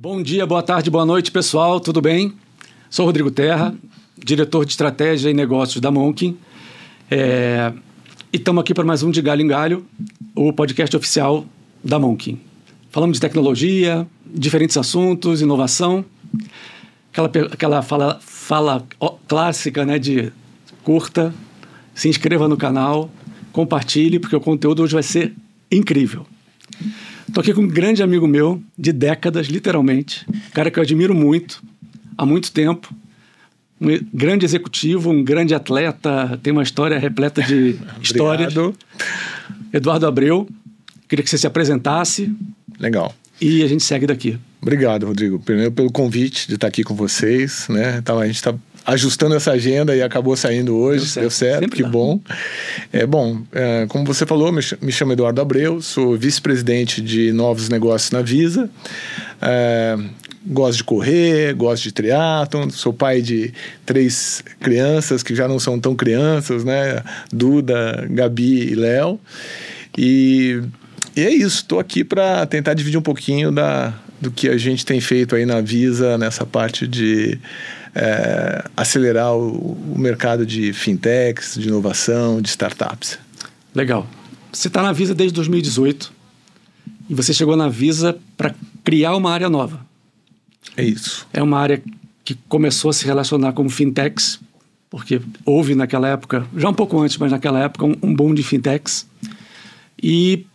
Bom dia, boa tarde, boa noite, pessoal. Tudo bem? Sou Rodrigo Terra, diretor de estratégia e negócios da Monkin. É... E estamos aqui para mais um de Galho em Galho, o podcast oficial da Monkin. Falamos de tecnologia, diferentes assuntos, inovação. Aquela, aquela fala, fala clássica né, de curta, se inscreva no canal, compartilhe, porque o conteúdo hoje vai ser incrível. Estou aqui com um grande amigo meu, de décadas, literalmente. Um cara que eu admiro muito, há muito tempo. Um grande executivo, um grande atleta, tem uma história repleta de histórias. Eduardo Abreu. Queria que você se apresentasse. Legal. E a gente segue daqui. Obrigado, Rodrigo. Primeiro pelo convite de estar aqui com vocês, né? Então, a gente está ajustando essa agenda e acabou saindo hoje. Deu certo, Deu certo que dá. bom. É bom, é, como você falou, me, me chamo Eduardo Abreu, sou vice-presidente de novos negócios na Visa. É, gosto de correr, gosto de triatlon, sou pai de três crianças que já não são tão crianças, né? Duda, Gabi e Léo. E, e é isso, estou aqui para tentar dividir um pouquinho da, do que a gente tem feito aí na Visa nessa parte de é, acelerar o, o, mercado de fintechs, de inovação, de startups. Legal. Você está na Visa desde 2018 e você chegou na Visa para criar uma área nova. É isso. É uma área que começou a se relacionar com fintechs, porque houve naquela época, já um pouco antes, mas naquela época, um, um boom de fintechs. E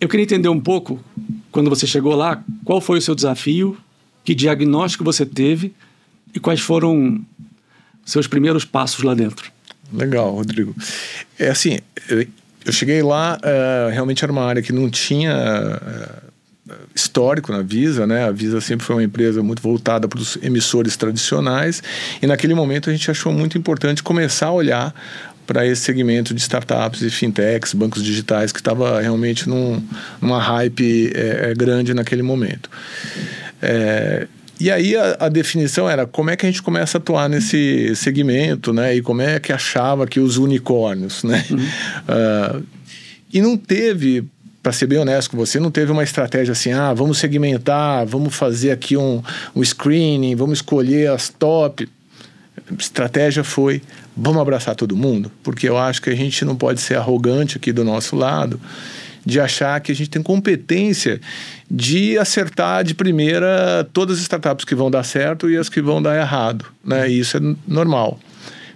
eu queria entender um pouco, quando você chegou lá, qual foi o seu desafio, que diagnóstico você teve e quais foram seus primeiros passos lá dentro? Legal, Rodrigo. É assim, eu cheguei lá, uh, realmente era uma área que não tinha uh, histórico na Visa, né? A Visa sempre foi uma empresa muito voltada para os emissores tradicionais e naquele momento a gente achou muito importante começar a olhar para esse segmento de startups e fintechs, bancos digitais, que estava realmente num, numa hype é, grande naquele momento. É, e aí a, a, definição era como é que a gente começa a atuar nesse segmento, né? E como é que achava que os unicórnios, né? Uhum. Uh, e não teve, para ser bem honesto com você, não teve uma estratégia assim, ah, vamos segmentar, vamos fazer aqui um, um screening, vamos escolher as top. A estratégia foi, vamos abraçar todo mundo, porque eu acho que a gente não pode ser arrogante aqui do nosso lado de achar que a gente tem competência de acertar de primeira todas as startups que vão dar certo e as que vão dar errado, né? E isso é normal.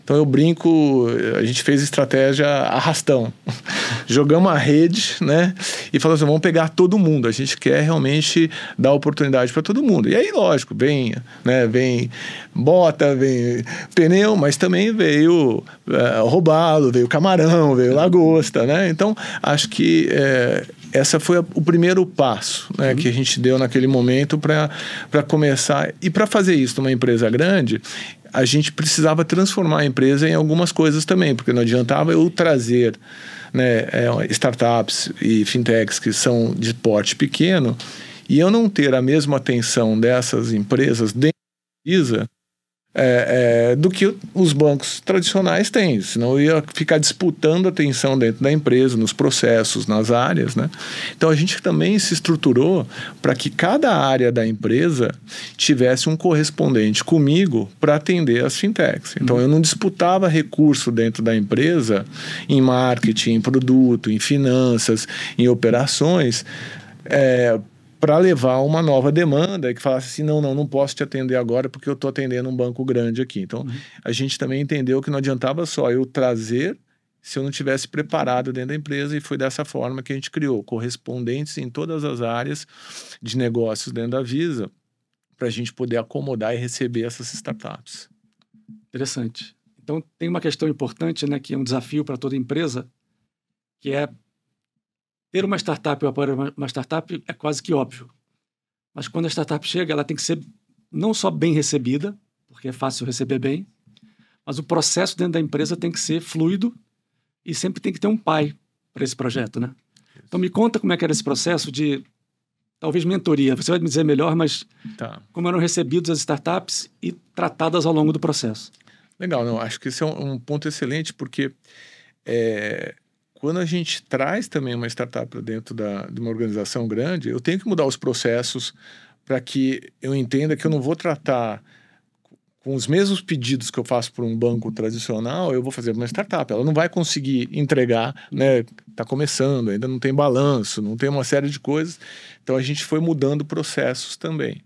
Então eu brinco, a gente fez estratégia arrastão. Jogamos a rede, né? E falamos assim, vamos pegar todo mundo. A gente quer realmente dar oportunidade para todo mundo. E aí, lógico, vem, né? Vem bota, vem pneu, mas também veio é, roubado, veio camarão, veio lagosta, né? Então, acho que é, essa foi a, o primeiro passo né, uhum. que a gente deu naquele momento para começar. E para fazer isso numa empresa grande, a gente precisava transformar a empresa em algumas coisas também, porque não adiantava eu trazer né, é, startups e fintechs que são de porte pequeno e eu não ter a mesma atenção dessas empresas dentro da Visa é, é, do que os bancos tradicionais têm. Senão ia ficar disputando atenção dentro da empresa, nos processos, nas áreas. Né? Então a gente também se estruturou para que cada área da empresa tivesse um correspondente comigo para atender as fintechs. Então uhum. eu não disputava recurso dentro da empresa em marketing, em produto, em finanças, em operações. É, para levar uma nova demanda que falasse assim, não, não, não posso te atender agora porque eu estou atendendo um banco grande aqui. Então, uhum. a gente também entendeu que não adiantava só eu trazer se eu não tivesse preparado dentro da empresa e foi dessa forma que a gente criou correspondentes em todas as áreas de negócios dentro da Visa para a gente poder acomodar e receber essas startups. Interessante. Então, tem uma questão importante, né, que é um desafio para toda empresa, que é ter uma startup ou apoiar uma startup é quase que óbvio. Mas quando a startup chega, ela tem que ser não só bem recebida, porque é fácil receber bem, mas o processo dentro da empresa tem que ser fluido e sempre tem que ter um pai para esse projeto, né? Então me conta como é que era esse processo de talvez mentoria. Você vai me dizer melhor, mas tá. como eram recebidos as startups e tratadas ao longo do processo. Legal, não. Acho que esse é um, um ponto excelente porque é, quando a gente traz também uma startup para dentro da, de uma organização grande, eu tenho que mudar os processos para que eu entenda que eu não vou tratar com os mesmos pedidos que eu faço para um banco tradicional, eu vou fazer uma startup. Ela não vai conseguir entregar, né? Está começando, ainda não tem balanço, não tem uma série de coisas. Então a gente foi mudando processos também.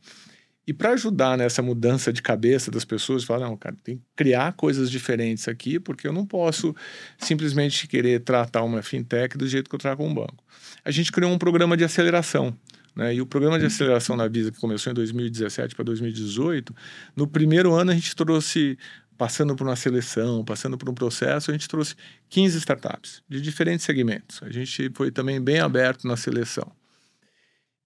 E para ajudar nessa mudança de cabeça das pessoas, falar, não, cara, tem que criar coisas diferentes aqui, porque eu não posso simplesmente querer tratar uma fintech do jeito que eu trato um banco. A gente criou um programa de aceleração. Né? E o programa de aceleração na Visa, que começou em 2017 para 2018, no primeiro ano a gente trouxe, passando por uma seleção, passando por um processo, a gente trouxe 15 startups de diferentes segmentos. A gente foi também bem aberto na seleção.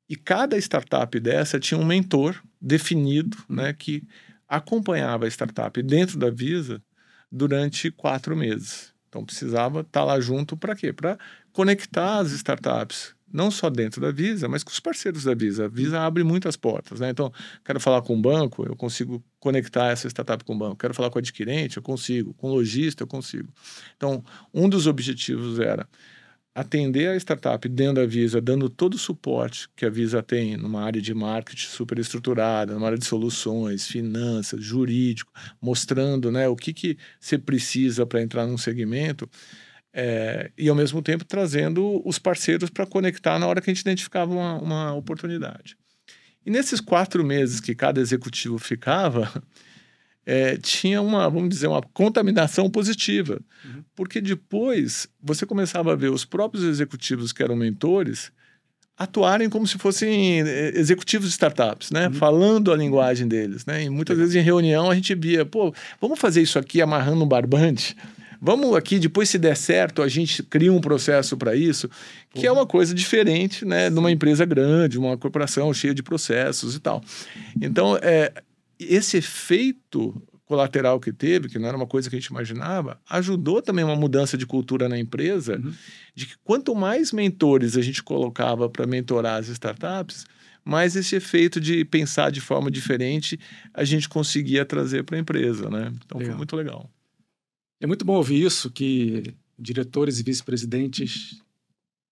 E cada startup dessa tinha um mentor definido, né, que acompanhava a startup dentro da Visa durante quatro meses. Então precisava estar lá junto para quê? Para conectar as startups, não só dentro da Visa, mas com os parceiros da Visa. A Visa abre muitas portas, né? Então, quero falar com o banco, eu consigo conectar essa startup com o banco. Quero falar com o adquirente, eu consigo. Com o lojista, eu consigo. Então, um dos objetivos era atender a startup dentro da Visa, dando todo o suporte que a Visa tem numa área de marketing super estruturada, numa área de soluções, finanças, jurídico, mostrando né, o que, que você precisa para entrar num segmento, é, e ao mesmo tempo trazendo os parceiros para conectar na hora que a gente identificava uma, uma oportunidade. E nesses quatro meses que cada executivo ficava, é, tinha uma, vamos dizer, uma contaminação positiva. Uhum. Porque depois você começava a ver os próprios executivos que eram mentores atuarem como se fossem é, executivos de startups, né? Uhum. Falando a linguagem deles, né? E muitas vezes em reunião a gente via, pô, vamos fazer isso aqui amarrando um barbante? Vamos aqui, depois se der certo, a gente cria um processo para isso, que uhum. é uma coisa diferente, né? Numa empresa grande, uma corporação cheia de processos e tal. Então, é, esse efeito colateral que teve, que não era uma coisa que a gente imaginava, ajudou também uma mudança de cultura na empresa, uhum. de que quanto mais mentores a gente colocava para mentorar as startups, mais esse efeito de pensar de forma diferente a gente conseguia trazer para a empresa, né? Então legal. foi muito legal. É muito bom ouvir isso, que diretores e vice-presidentes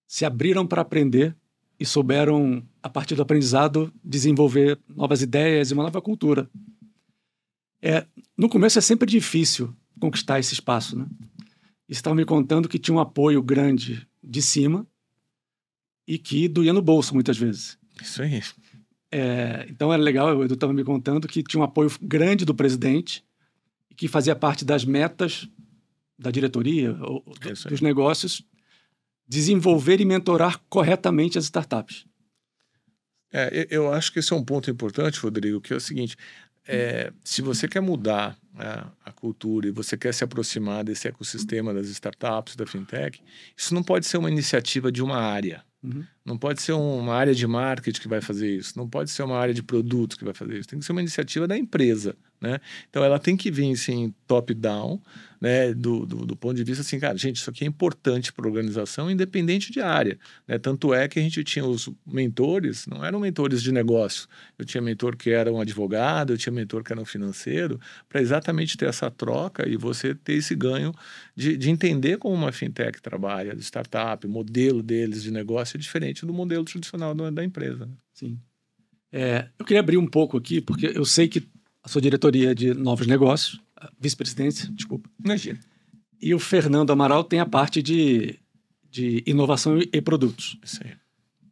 se abriram para aprender e souberam, a partir do aprendizado, desenvolver novas ideias e uma nova cultura. É, no começo é sempre difícil conquistar esse espaço, né? E estava me contando que tinha um apoio grande de cima e que doía no bolso muitas vezes. Isso aí. É, então era legal, o Edu estava me contando que tinha um apoio grande do presidente e que fazia parte das metas da diretoria, ou, dos negócios, desenvolver e mentorar corretamente as startups. É, eu acho que esse é um ponto importante, Rodrigo, que é o seguinte: é, se você quer mudar né, a cultura e você quer se aproximar desse ecossistema das startups, da fintech, isso não pode ser uma iniciativa de uma área. Uhum. Não pode ser uma área de marketing que vai fazer isso, não pode ser uma área de produtos que vai fazer isso, tem que ser uma iniciativa da empresa. Né? Então ela tem que vir assim, top-down, né? Do, do, do, ponto de vista assim, cara, gente, isso aqui é importante para a organização, independente de área. Né? Tanto é que a gente tinha os mentores, não eram mentores de negócio. Eu tinha mentor que era um advogado, eu tinha mentor que era um financeiro, para exatamente ter essa troca e você ter esse ganho de, de entender como uma fintech trabalha, startup, modelo deles de negócio é diferente do modelo tradicional da, da empresa. Né? Sim. É, eu queria abrir um pouco aqui, porque eu sei que a sua diretoria de novos negócios, vice-presidência, desculpa. Imagina. E o Fernando Amaral tem a parte de, de inovação e, produtos. Isso aí.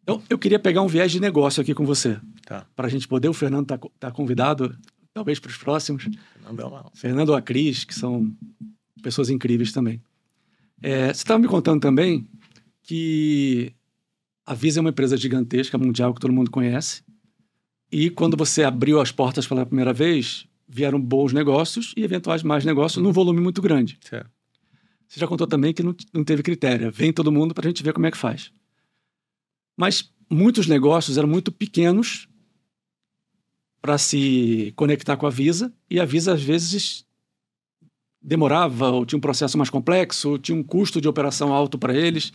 Então, eu queria pegar um viés de negócio aqui com você. Tá. Para a gente poder, o Fernando está tá convidado, talvez para os próximos. Fernando é uma... Fernando ou a Cris, que são pessoas incríveis também. É, você estava me contando também que a Visa é uma empresa gigantesca, mundial, que todo mundo conhece. E quando você abriu as portas pela primeira vez, vieram bons negócios e eventuais mais negócios num volume muito grande. Certo. Você já contou também que não, não teve critério. Vem todo mundo para a gente ver como é que faz. Mas muitos negócios eram muito pequenos para se conectar com a Visa e a Visa às vezes demorava ou tinha um processo mais complexo, ou tinha um custo de operação alto para eles.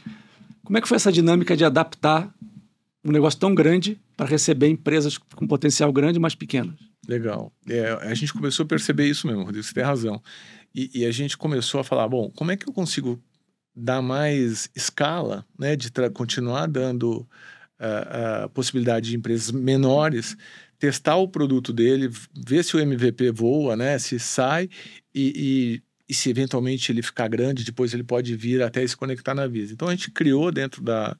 Como é que foi essa dinâmica de adaptar um negócio tão grande para receber empresas com potencial grande, mas pequenas. Legal. É, a gente começou a perceber isso mesmo, Rodrigo, você tem razão. E, e, a gente começou a falar, bom, como é que eu consigo dar mais escala, né, de continuar dando a uh, uh, possibilidade de empresas menores testar o produto dele, ver se o MVP voa, né? Se sai e, e, e, se eventualmente ele ficar grande, depois ele pode vir até se conectar na Visa. Então a gente criou dentro da,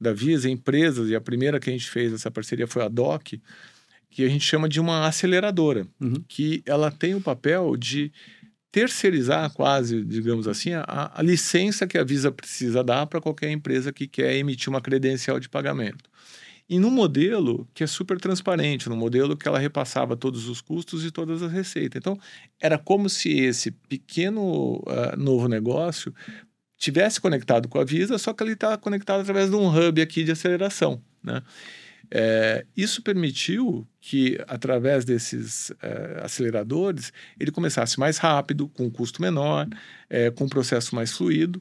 da Visa empresas, e a primeira que a gente fez essa parceria foi a DOC, que a gente chama de uma aceleradora, uhum. que ela tem o papel de terceirizar quase, digamos assim, a, a licença que a Visa precisa dar para qualquer empresa que quer emitir uma credencial de pagamento. E num modelo que é super transparente, num modelo que ela repassava todos os custos e todas as receitas. Então, era como se esse pequeno uh, novo negócio tivesse conectado com a Visa, só que ele está conectado através de um hub aqui de aceleração, né? É, isso permitiu que, através desses é, aceleradores, ele começasse mais rápido, com um custo menor, é, com um processo mais fluido.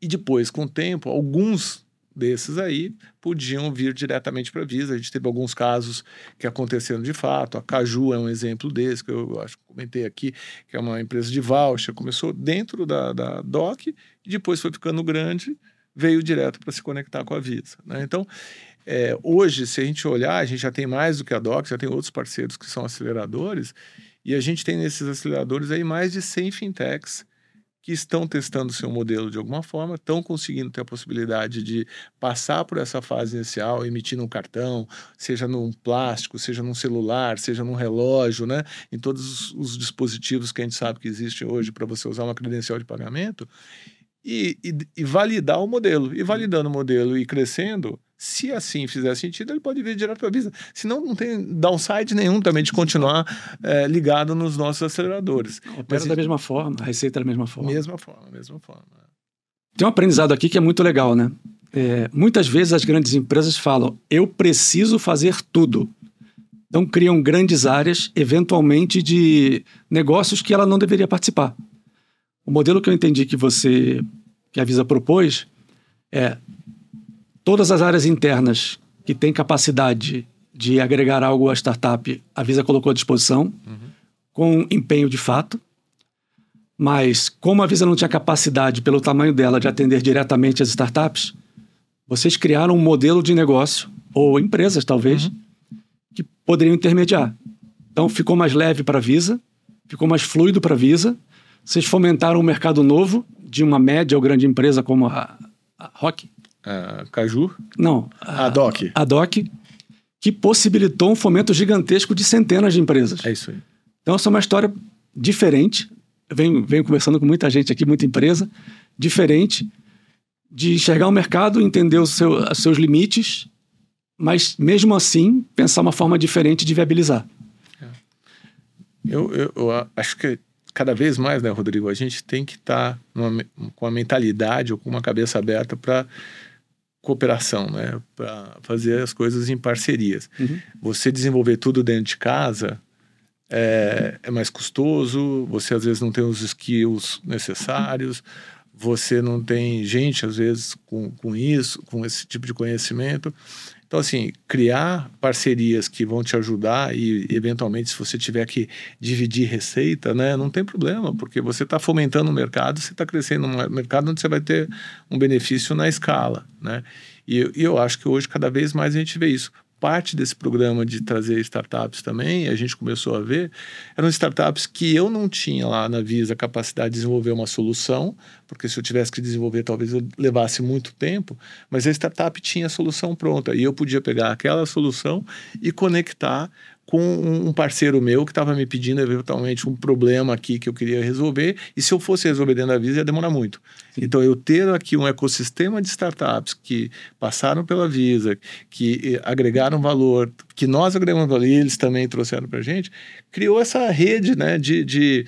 E depois, com o tempo, alguns desses aí podiam vir diretamente para a Visa. A gente teve alguns casos que aconteceram de fato. A Caju é um exemplo desse, que eu acho que comentei aqui, que é uma empresa de voucher. Começou dentro da, da DOC e depois foi ficando grande, veio direto para se conectar com a Visa. Né? Então, é, hoje, se a gente olhar, a gente já tem mais do que a DOC, já tem outros parceiros que são aceleradores, e a gente tem nesses aceleradores aí mais de 100 fintechs que estão testando seu modelo de alguma forma, estão conseguindo ter a possibilidade de passar por essa fase inicial, emitindo um cartão, seja num plástico, seja num celular, seja num relógio, né? em todos os, os dispositivos que a gente sabe que existem hoje para você usar uma credencial de pagamento, e, e, e validar o modelo. E validando o modelo e crescendo, se assim fizer sentido, ele pode vir direto para a Visa. Senão, não tem downside nenhum também de continuar é, ligado nos nossos aceleradores. Opera da mesma forma, a receita da mesma forma. Mesma forma, mesma forma. Tem um aprendizado aqui que é muito legal, né? É, muitas vezes as grandes empresas falam, eu preciso fazer tudo. Então criam grandes áreas, eventualmente, de negócios que ela não deveria participar. O modelo que eu entendi que você, que a Visa propôs, é todas as áreas internas que têm capacidade de agregar algo à startup, a Visa colocou à disposição, uhum. com empenho de fato. Mas, como a Visa não tinha capacidade, pelo tamanho dela, de atender diretamente as startups, vocês criaram um modelo de negócio, ou empresas talvez, uhum. que poderiam intermediar. Então, ficou mais leve para a Visa, ficou mais fluido para a Visa. Vocês fomentaram um mercado novo de uma média ou grande empresa como a, a Rock, a Caju? Não. A, a DOC. A DOC, que possibilitou um fomento gigantesco de centenas de empresas. É isso aí. Então, essa é uma história diferente. Eu venho, venho conversando com muita gente aqui, muita empresa, diferente de enxergar o mercado, entender os, seu, seus limites, mas mesmo assim pensar uma forma diferente de viabilizar. É. Eu, eu, eu, acho que cada vez mais, né, Rodrigo, a gente tem que estar tá com a mentalidade ou com uma cabeça aberta para cooperação, né? Para fazer as coisas em parcerias. Uhum. Você desenvolver tudo dentro de casa é, é, mais custoso, você às vezes não tem os skills necessários, você não tem gente, às vezes, com, com isso, com esse tipo de conhecimento. Então, assim, criar parcerias que vão te ajudar e, eventualmente, se você tiver que dividir receita, né, não tem problema, porque você está fomentando o mercado, você está crescendo no mercado onde você vai ter um benefício na escala, né? E, e eu acho que hoje, cada vez mais, a gente vê isso parte desse programa de trazer startups também, a gente começou a ver, eram startups que eu não tinha lá na Visa capacidade de desenvolver uma solução, porque se eu tivesse que desenvolver talvez eu levasse muito tempo, mas a startup tinha a solução pronta e eu podia pegar aquela solução e conectar com um parceiro meu que estava me pedindo eventualmente um problema aqui que eu queria resolver, e se eu fosse resolver dentro da Visa ia demorar muito. Sim. Então, eu ter aqui um ecossistema de startups que passaram pela Visa, que agregaram valor, que nós agregamos valor e eles também trouxeram para a gente, criou essa rede né, de, de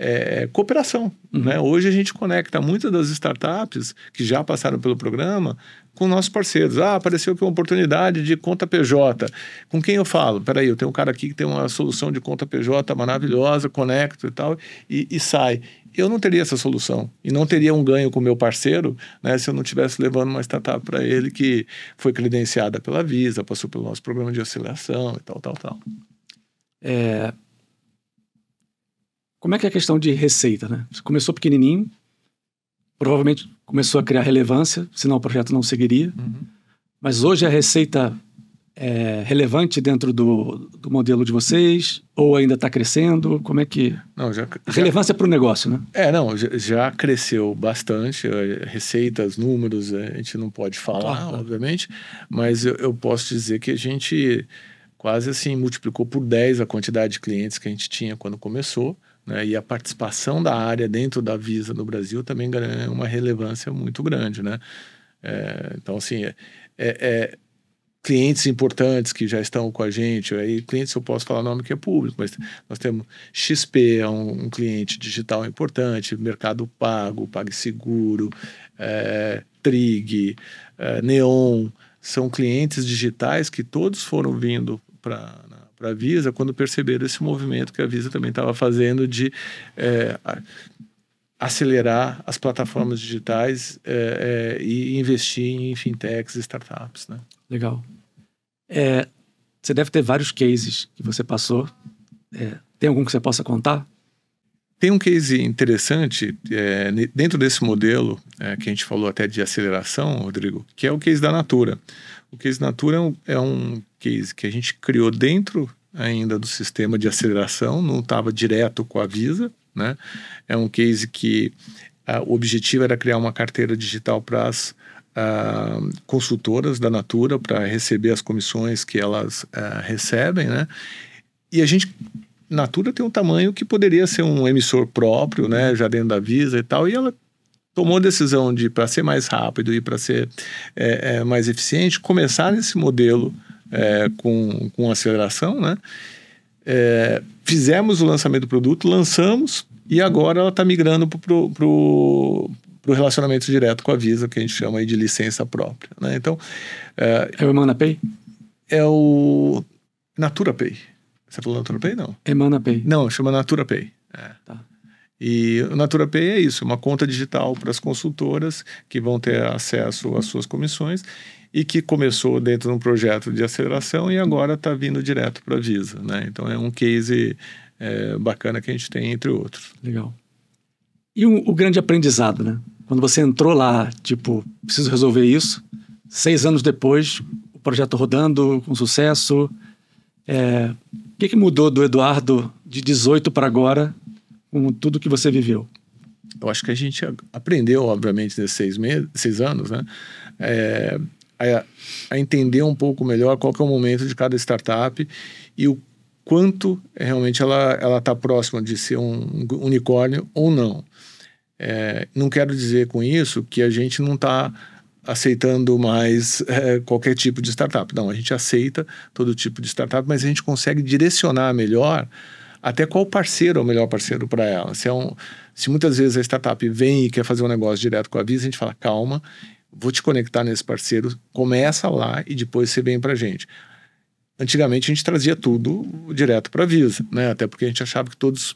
é, cooperação. Uhum. Né? Hoje a gente conecta muitas das startups que já passaram pelo programa com nossos parceiros. Ah, apareceu aqui uma oportunidade de conta PJ. Com quem eu falo? Peraí, eu tenho um cara aqui que tem uma solução de conta PJ maravilhosa, conecto e tal, e, e sai. Eu não teria essa solução e não teria um ganho com o meu parceiro né, se eu não estivesse levando uma startup para ele que foi credenciada pela Visa, passou pelo nosso programa de aceleração e tal, tal, tal. É, como é que é a questão de receita, né? Você começou pequenininho, provavelmente começou a criar relevância, senão o projeto não seguiria. Uhum. Mas hoje a receita é, relevante dentro do, do modelo de vocês? Ou ainda está crescendo? Como é que. Não, já, A relevância para o negócio, né? É, não, já, já cresceu bastante. eh, Receitas, números, a gente não pode falar, claro. obviamente, mas eu, eu posso dizer que a gente quase assim multiplicou por 10 a quantidade de clientes que a gente tinha quando começou. Né? E a participação da área dentro da Visa no Brasil também ganha uma relevância muito grande. Né? É, então, assim, é, é- clientes importantes que já estão com a gente, aí clientes eu posso falar nome que é público, mas nós temos XP, é um, um cliente digital importante, Mercado Pago, PagSeguro, é, Trig, é, Neon, são clientes digitais que todos foram vindo para para a Visa quando perceberam esse movimento que a Visa também estava fazendo de é, acelerar as plataformas digitais é, é, e investir em fintechs e startups, né? Legal. É, você deve ter vários cases que você passou. É, tem algum que você possa contar? Tem um case interessante é, dentro desse modelo é, que a gente falou até de aceleração, Rodrigo, que é o case da Natura. O case Natura é um, é um case que a gente criou dentro ainda do sistema de aceleração, não estava direto com a Visa, né? É um case que ah, o objetivo era criar uma carteira digital para as consultoras da Natura para receber as comissões que elas recebem, né? E a gente Natura tem um tamanho que poderia ser um emissor próprio, né, já dentro da Visa e tal, e ela tomou a decisão de, para ser mais rápido e para ser é, é, mais eficiente, começar nesse modelo é, com, com aceleração, né? É, fizemos o lançamento do produto, lançamos e agora ela está migrando para o relacionamento direto com a Visa, que a gente chama aí de licença própria. Né? Então, é, É o EmanaPay? é o Natura Pay. Você falou Natura Pay? Não. EmanaPay. Não, chama Natura Pay. É. Tá. E o Natura Pay é isso, uma conta digital para as consultoras que vão ter acesso às suas comissões e que começou dentro de um projeto de aceleração e agora está vindo direto para a Visa. Né? Então é um case é, bacana que a gente tem, entre outros. Legal. E o, o grande aprendizado, né? Quando você entrou lá, tipo, preciso resolver isso. Seis anos depois, o projeto rodando com sucesso. É, o que, que mudou do Eduardo de 18 para agora, com tudo que você viveu? Eu acho que a gente aprendeu, obviamente, nesses seis, meses, seis anos, né? É, a, a entender um pouco melhor qual é o momento de cada startup e o quanto é, realmente ela está próxima de ser um unicórnio ou não. É, não quero dizer com isso que a gente não está aceitando mais é, qualquer tipo de startup. Não, a gente aceita todo tipo de startup, mas a gente consegue direcionar melhor até qual parceiro é o melhor parceiro para ela. Se, é um, se muitas vezes a startup vem e quer fazer um negócio direto com a Visa, a gente fala, calma, vou te conectar nesse parceiro, começa lá e depois você vem para a gente. Antigamente a gente trazia tudo direto para a Visa, né? até porque a gente achava que todos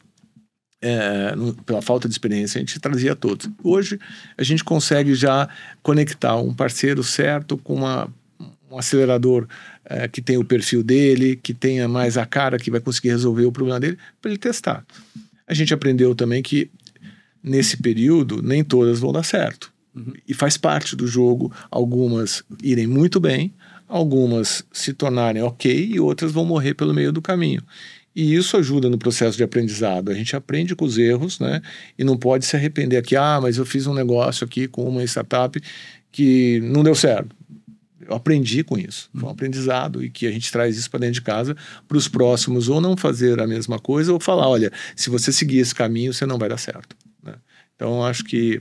é, pela falta de experiência, a gente trazia todos. Hoje, a gente consegue já conectar um parceiro certo com uma, um acelerador é, que tem o perfil dele, que tenha mais a cara, que vai conseguir resolver o problema dele, para ele testar. A gente aprendeu também que, nesse período, nem todas vão dar certo. E faz parte do jogo algumas irem muito bem, algumas se tornarem ok e outras vão morrer pelo meio do caminho. E isso ajuda no processo de aprendizado. A gente aprende com os erros, né? E não pode se arrepender aqui, ah, mas eu fiz um negócio aqui com uma startup que não deu certo. Eu aprendi com isso. Foi um aprendizado e que a gente traz isso para dentro de casa para os próximos ou não fazer a mesma coisa ou falar, olha, se você seguir esse caminho, você não vai dar certo. Né? Então, acho que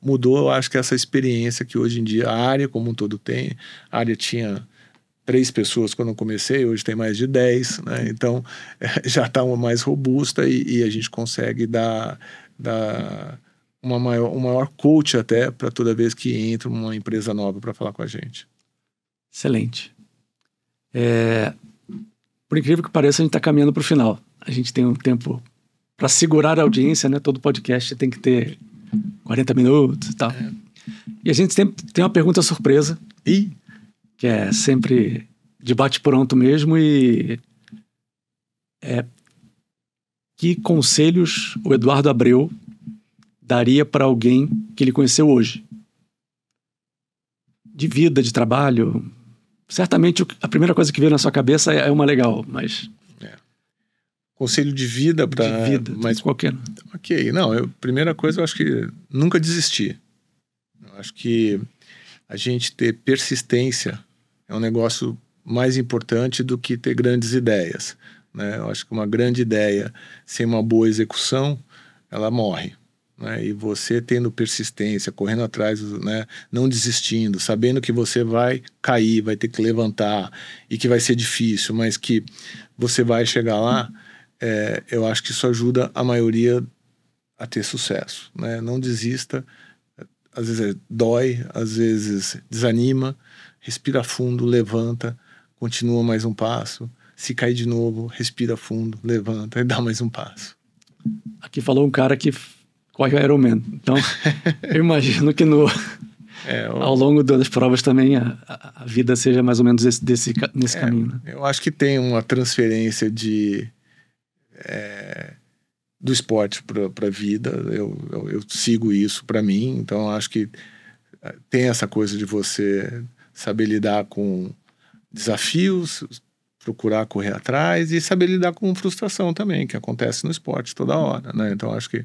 mudou, acho que essa experiência que hoje em dia a área como um todo tem, a área tinha três pessoas quando eu comecei, hoje tem mais de dez, né? Então eh, já está mais robusta e, e a gente consegue dar, dar uma maior, um maior coach até para toda vez que entra uma empresa nova para falar com a gente. Excelente. É, por incrível que pareça, a gente está caminhando para o final. A gente tem um tempo para segurar a audiência, né? Todo podcast tem que ter 40 minutos e tal. E a gente sempre tem uma pergunta surpresa, E que é sempre de bate-pronto mesmo e é que conselhos o Eduardo Abreu daria para alguém que ele conheceu hoje? De vida, de trabalho, certamente a primeira coisa que veio na sua cabeça é uma legal, mas. É. Conselho de vida para. De vida, mas qualquer. Ok, não, eu, primeira coisa eu acho que nunca desistir. Eu acho que a gente ter persistência é um negócio mais importante do que ter grandes ideias. Né? Eu acho que uma grande ideia sem uma boa execução, ela morre. Né? E você tendo persistência, correndo atrás, né? não desistindo, sabendo que você vai cair, vai ter que levantar e que vai ser difícil, mas que você vai chegar lá, é, eu acho que isso ajuda a maioria a ter sucesso. Né? Não desista, às vezes é, dói, às vezes desanima, respira fundo, levanta, continua mais um passo. Se cair de novo, respira fundo, levanta e dá mais um passo. Aqui falou um cara que corre o Ironman. Então, eu imagino que no, é, eu... ao longo das provas também a, a, vida seja mais ou menos esse, desse, nesse é, caminho. Né? Eu acho que tem uma transferência de é, do esporte para a vida. Eu, eu, eu, sigo isso para mim. Então, acho que é, tem essa coisa de você saber lidar com desafios, procurar correr atrás e saber lidar com frustração também, que acontece no esporte toda hora, né? Então acho que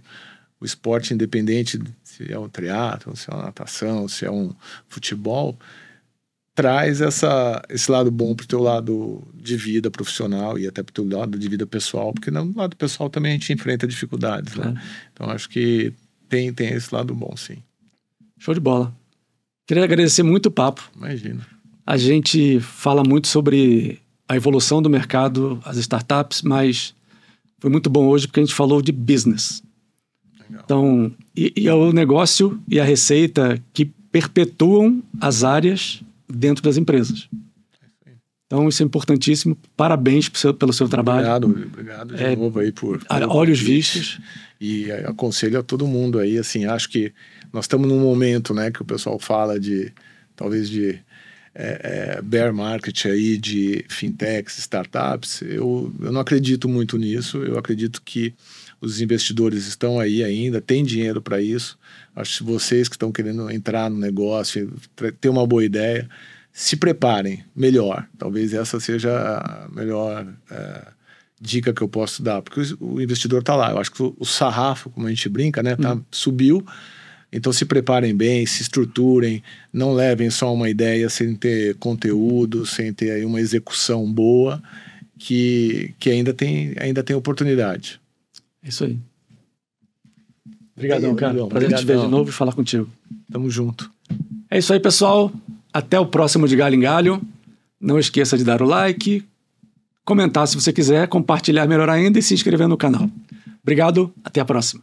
o esporte independente se é um triatlo, se é uma natação, se é um futebol, traz essa, esse lado bom para o teu lado de vida profissional e até para o teu lado de vida pessoal, porque no lado pessoal também a gente enfrenta dificuldades, né? É. Então acho que tem, tem esse lado bom, sim. Show de bola. Queria agradecer muito o papo. Imagina. A gente fala muito sobre a evolução do mercado, as startups, mas foi muito bom hoje porque a gente falou de business. Legal. Então, e, e é o negócio e a receita que perpetuam as áreas dentro das empresas. Então, isso é importantíssimo. Parabéns pelo seu trabalho. Obrigado, obrigado de é, novo aí por. Olhos vistos. E aconselho a todo mundo aí, assim, acho que nós estamos num momento, né, que o pessoal fala de, talvez de é, é, bear market aí de fintechs, startups. Eu, eu não acredito muito nisso. Eu acredito que os investidores estão aí ainda, tem dinheiro para isso. Acho que vocês que estão querendo entrar no negócio, ter uma boa ideia, se preparem melhor. Talvez essa seja a melhor é, dica que eu posso dar, porque o investidor está lá. Eu acho que o, sarrafo, como a gente brinca, né, tá, hum. subiu. Então se preparem bem, se estruturem, não levem só uma ideia sem ter conteúdo, sem ter uma execução boa, que, que ainda, tem, ainda tem oportunidade. É isso aí. Obrigadão, cara. Prazer Obrigadão. te ver de novo e falar contigo. Tamo junto. É isso aí, pessoal. Até o próximo de Galho em Galho. Não esqueça de dar o like, comentar se você quiser, compartilhar melhor ainda e se inscrever no canal. Obrigado, até a próxima.